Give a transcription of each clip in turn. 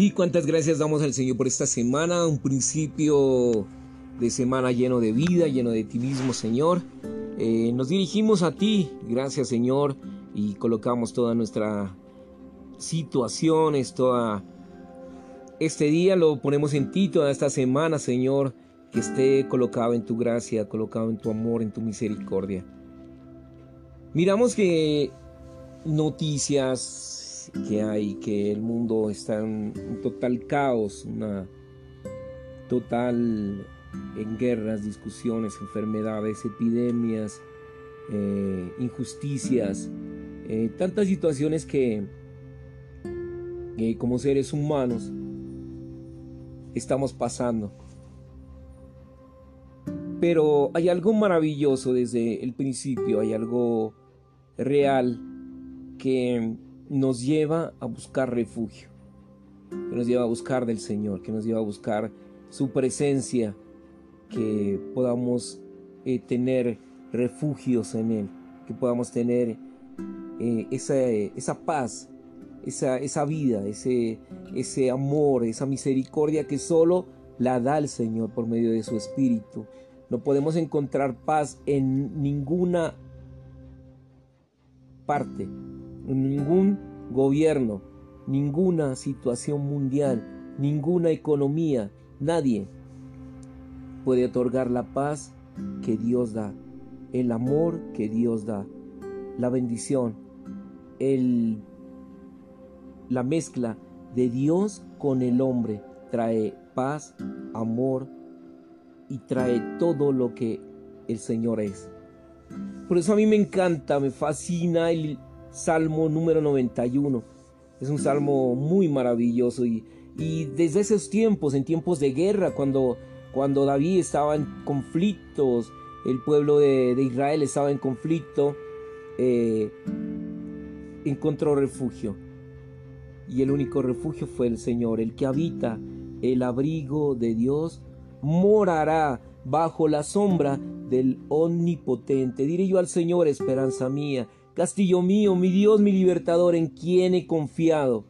Sí, cuántas gracias damos al Señor por esta semana, un principio de semana lleno de vida, lleno de optimismo, Señor. Eh, nos dirigimos a ti, gracias Señor, y colocamos toda nuestra situación, toda este día lo ponemos en ti, toda esta semana, Señor, que esté colocado en tu gracia, colocado en tu amor, en tu misericordia. Miramos que noticias que hay, que el mundo está en un total caos, una total en guerras, discusiones, enfermedades, epidemias, eh, injusticias, eh, tantas situaciones que, que como seres humanos estamos pasando. Pero hay algo maravilloso desde el principio, hay algo real que nos lleva a buscar refugio, que nos lleva a buscar del Señor, que nos lleva a buscar su presencia, que podamos eh, tener refugios en Él, que podamos tener eh, esa, esa, paz, esa, esa vida, ese, ese amor, esa misericordia que solo la da el Señor por medio de su Espíritu. No podemos encontrar paz en ninguna parte, ningún gobierno, ninguna situación mundial, ninguna economía, nadie puede otorgar la paz que Dios da, el amor que Dios da, la bendición, el, la mezcla de Dios con el hombre trae paz, amor y trae todo lo que el Señor es. Por eso a mí me encanta, me fascina el Salmo número 91. Es un salmo muy maravilloso y, desde esos tiempos, en tiempos de guerra, cuando, cuando David estaba en conflictos, el pueblo de, Israel estaba en conflicto, eh, encontró refugio. Y el único refugio fue el Señor, el que habita el abrigo de Dios, morará bajo la sombra del Omnipotente. Diré yo al Señor, esperanza mía Castillo mío, mi Dios, mi libertador, en quien he confiado.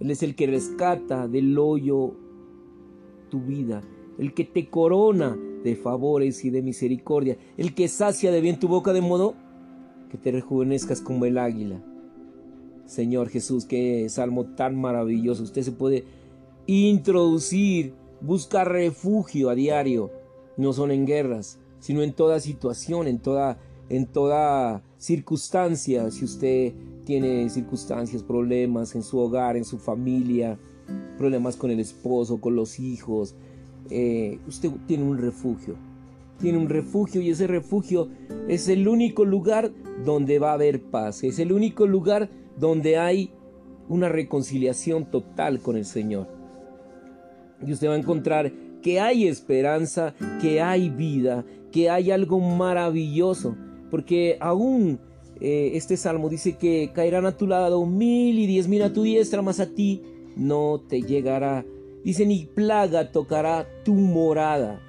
Él es el que rescata del hoyo tu vida, el que te corona de favores y de misericordia, el que sacia de bien tu boca de modo que te rejuvenezcas como el águila. Señor Jesús, qué salmo tan maravilloso. Usted se puede introducir, buscar refugio a diario. No son en guerras, sino en toda situación, en toda en toda circunstancia, si usted tiene circunstancias, problemas en su hogar, en su familia, problemas con el esposo, con los hijos, eh, usted tiene un refugio. Tiene un refugio y ese refugio es el único lugar donde va a haber paz. Es el único lugar donde hay una reconciliación total con el Señor. Y usted va a encontrar que hay esperanza, que hay vida, que hay algo maravilloso porque aún eh, este salmo dice que caerán a tu lado mil y diez mil a tu diestra, mas a ti no te llegará. Dice, ni plaga tocará tu morada.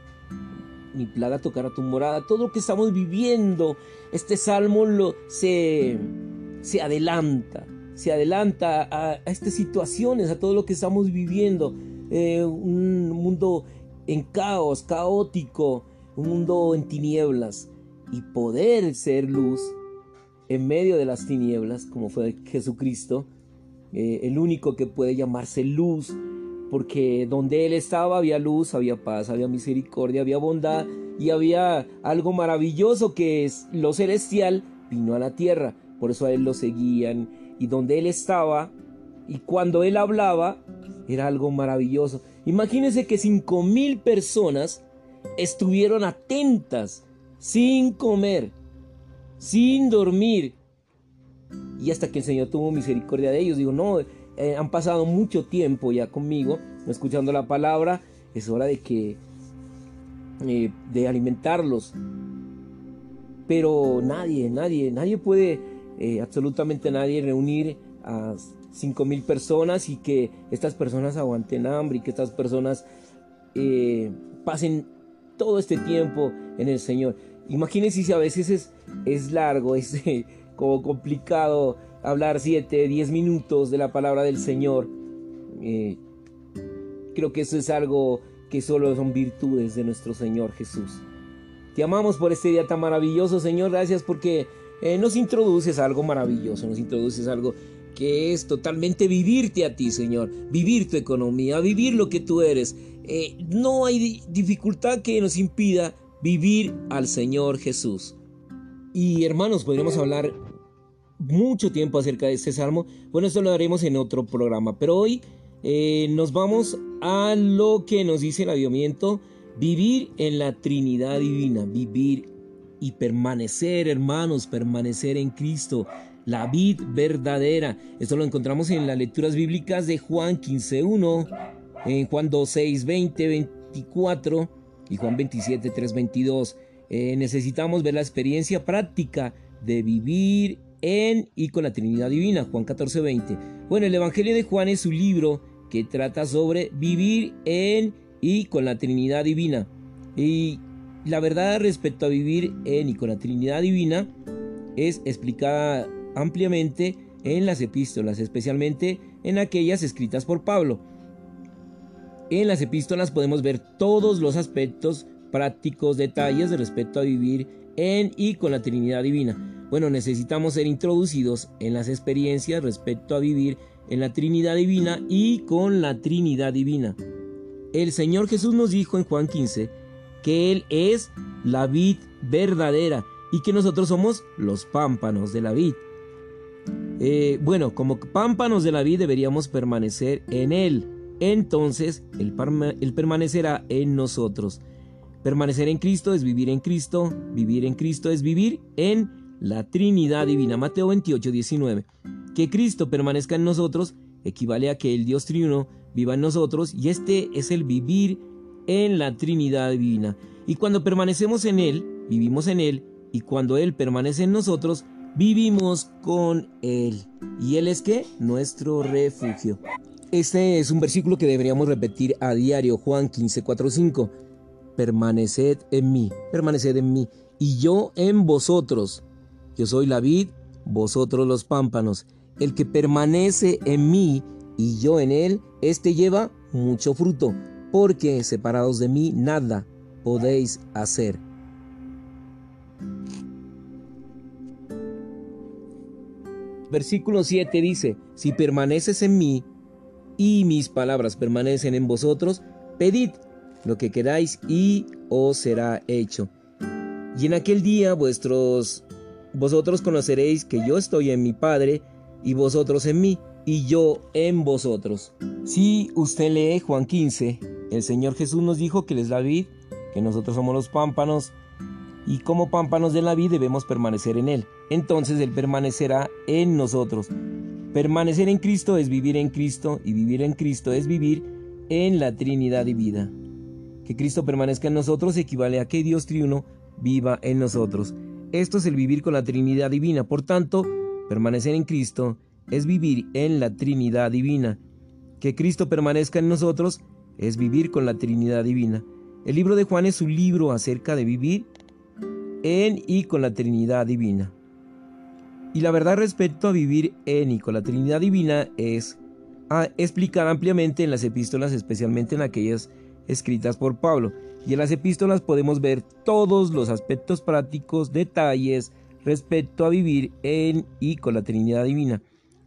Ni plaga tocará tu morada. Todo lo que estamos viviendo, este salmo lo, se, se adelanta. Se adelanta a, estas situaciones, a todo lo que estamos viviendo. Eh, un mundo en caos, caótico, un mundo en tinieblas y poder ser luz en medio de las tinieblas, como fue Jesucristo, eh, el único que puede llamarse luz, porque donde Él estaba había luz, había paz, había misericordia, había bondad y había algo maravilloso que es lo celestial vino a la tierra, por eso a Él lo seguían y donde Él estaba y cuando Él hablaba era algo maravilloso. Imagínense que cinco mil personas estuvieron atentas sin comer, sin dormir. Y hasta que el Señor tuvo misericordia de ellos, digo, no, eh, han pasado mucho tiempo ya conmigo, escuchando la palabra, es hora de que, eh, de alimentarlos. Pero nadie, nadie, nadie puede, eh, absolutamente nadie reunir a cinco mil personas y que estas personas aguanten hambre y que estas personas pasen todo este tiempo en el Señor. Imagínense si a veces es, es largo, es como complicado hablar 7, 10 minutos de la palabra del Señor. Eh, creo que eso es algo que solo son virtudes de nuestro Señor Jesús. Te amamos por este día tan maravilloso, Señor. Gracias porque eh, nos introduces algo maravilloso, nos introduces algo que es totalmente vivirte a ti, Señor, vivir tu economía, vivir lo que tú eres. Eh, no hay dificultad que nos impida vivir al Señor Jesús. Y hermanos, podríamos hablar mucho tiempo acerca de este salmo. Bueno, esto lo haremos en otro programa, pero hoy eh, nos vamos a lo que nos dice el avivamiento, vivir en la Trinidad Divina, vivir y permanecer, hermanos, permanecer en Cristo, la vid verdadera. Esto lo encontramos en las lecturas bíblicas de Juan 15.1, en Juan 2.6, 20, 24 y Juan 27, 3, 22. necesitamos ver la experiencia práctica de vivir en y con la Trinidad Divina, Juan 14, 20. Bueno, el Evangelio de Juan es un libro que trata sobre vivir en y con la Trinidad Divina. Y la verdad respecto a vivir en y con la Trinidad Divina es explicada ampliamente en las epístolas, especialmente en aquellas escritas por Pablo. En las epístolas podemos ver todos los aspectos prácticos, detalles de respecto a vivir en y con la Trinidad Divina. Bueno, necesitamos ser introducidos en las experiencias respecto a vivir en la Trinidad Divina y con la Trinidad Divina. El Señor Jesús nos dijo en Juan 15 que Él es la vid verdadera y que nosotros somos los pámpanos de la vid. Eh, bueno, como pámpanos de la vid deberíamos permanecer en Él. Entonces Él, permanecerá en nosotros. Permanecer en Cristo es vivir en Cristo. Vivir en Cristo es vivir en la Trinidad Divina. Mateo 28, 19. Que Cristo permanezca en nosotros equivale a que el Dios triuno viva en nosotros y este es el vivir en la Trinidad Divina. Y cuando permanecemos en Él, vivimos en Él, y cuando Él permanece en nosotros, vivimos con Él. ¿Y Él es qué? Nuestro refugio. Este es un versículo que deberíamos repetir a diario, Juan 15, 4, 5. Permaneced en mí, permaneced en mí, y yo en vosotros. Yo soy la vid, vosotros los pámpanos. El que permanece en mí y yo en él, éste lleva mucho fruto, porque separados de mí nada podéis hacer. Versículo 7 dice, si permaneces en mí y mis palabras permanecen en vosotros, pedid lo que queráis y os será hecho. Y en aquel día vuestros vosotros conoceréis que yo estoy en mi Padre y vosotros en mí y yo en vosotros. Si usted lee Juan 15, el Señor Jesús nos dijo que Él es la vid, que nosotros somos los pámpanos y como pámpanos de la vid debemos permanecer en Él. Entonces Él permanecerá en nosotros. Permanecer en Cristo es vivir en Cristo y vivir en Cristo es vivir en la Trinidad y vida. Que Cristo permanezca en nosotros equivale a que Dios triuno viva en nosotros. Esto es el vivir con la Trinidad divina. Por tanto, permanecer en Cristo es vivir en la Trinidad divina. Que Cristo permanezca en nosotros es vivir con la Trinidad divina. El libro de Juan es un libro acerca de vivir en y con la Trinidad divina. Y la verdad respecto a vivir en y con la Trinidad divina es explicada ampliamente en las epístolas, especialmente en aquellas escritas por Pablo. Y en las epístolas podemos ver todos los aspectos prácticos, detalles respecto a vivir en y con la Trinidad divina.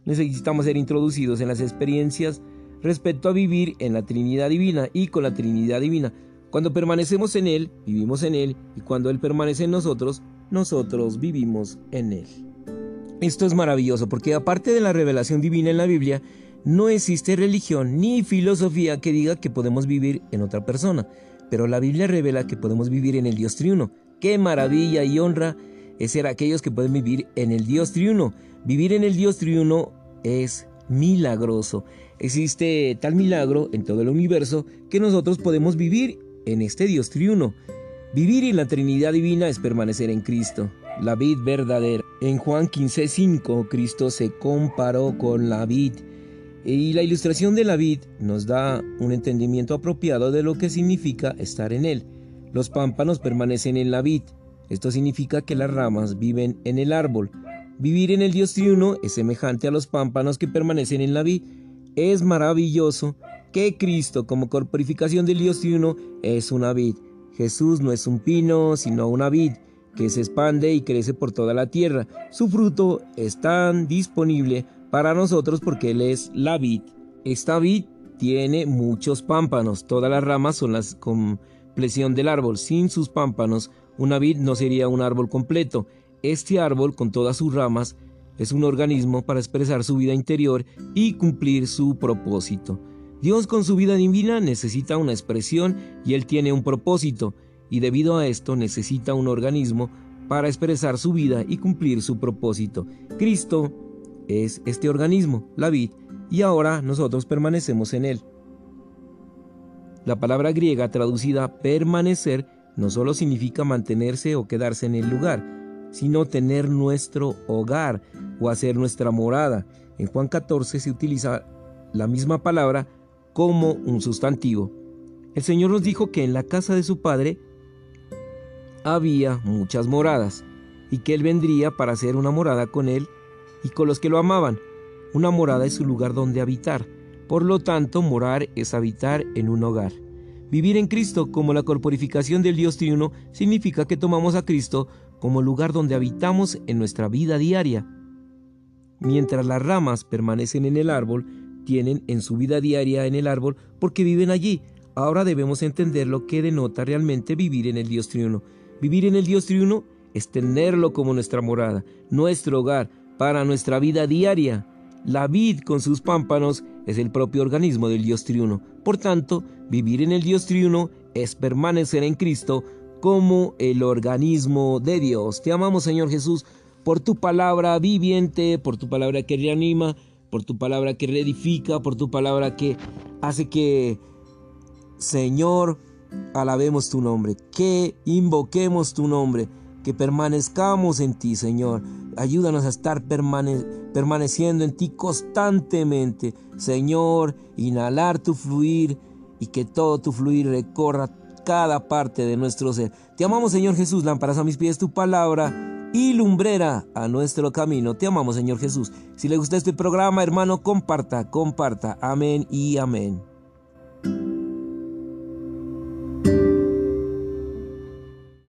Necesitamos ser introducidos en las experiencias respecto a vivir en la Trinidad divina y con la Trinidad divina. Cuando permanecemos en Él, vivimos en Él, y cuando Él permanece en nosotros, nosotros vivimos en Él. Esto es maravilloso porque aparte de la revelación divina en la Biblia, no existe religión ni filosofía que diga que podemos vivir en otra persona, pero la Biblia revela que podemos vivir en el Dios triuno. ¡Qué maravilla y honra es ser aquellos que pueden vivir en el Dios triuno! Vivir en el Dios triuno es milagroso. Existe tal milagro en todo el universo que nosotros podemos vivir en este Dios triuno. Vivir en la Trinidad Divina es permanecer en Cristo, la vid verdadera. En Juan 15:5 Cristo se comparó con la vid y la ilustración de la vid nos da un entendimiento apropiado de lo que significa estar en él. Los pámpanos permanecen en la vid. Esto significa que las ramas viven en el árbol. Vivir en el Dios triuno es semejante a los pámpanos que permanecen en la vid. Es maravilloso que Cristo, como corporificación del Dios triuno, es una vid. Jesús no es un pino, sino una vid que se expande y crece por toda la tierra. Su fruto es tan disponible para nosotros porque Él es la vid. Esta vid tiene muchos pámpanos, todas las ramas son la compleción del árbol. Sin sus pámpanos, una vid no sería un árbol completo. Este árbol, con todas sus ramas, es un organismo para expresar su vida interior y cumplir su propósito. Dios con su vida divina necesita una expresión y Él tiene un propósito y debido a esto necesita un organismo para expresar su vida y cumplir su propósito. Cristo es este organismo, la vid, y ahora nosotros permanecemos en él. La palabra griega traducida permanecer no solo significa mantenerse o quedarse en el lugar, sino tener nuestro hogar o hacer nuestra morada. En Juan 14 se utiliza la misma palabra como un sustantivo. El Señor nos dijo que en la casa de su Padre había muchas moradas, y que Él vendría para hacer una morada con Él y con los que lo amaban. Una morada es un lugar donde habitar. Por lo tanto, morar es habitar en un hogar. Vivir en Cristo como la corporificación del Dios triuno significa que tomamos a Cristo como lugar donde habitamos en nuestra vida diaria. Mientras las ramas permanecen en el árbol, tienen en su vida diaria en el árbol porque viven allí. Ahora debemos entender lo que denota realmente vivir en el Dios triuno. Vivir en el Dios triuno es tenerlo como nuestra morada, nuestro hogar, para nuestra vida diaria. La vid con sus pámpanos es el propio organismo del Dios triuno. Por tanto, vivir en el Dios triuno es permanecer en Cristo como el organismo de Dios. Te amamos, Señor Jesús, por tu palabra viviente, por tu palabra que reanima, por tu palabra que reedifica, por tu palabra que hace que, Señor, alabemos tu nombre, que invoquemos tu nombre, que permanezcamos en ti, Señor. Ayúdanos a estar permaneciendo en ti constantemente, Señor, inhalar tu fluir y que todo tu fluir recorra cada parte de nuestro ser. Te amamos, Señor Jesús, lámparas a mis pies tu palabra y lumbrera a nuestro camino. Te amamos, Señor Jesús. Si le gusta este programa, hermano, comparta, comparta. Amén y amén.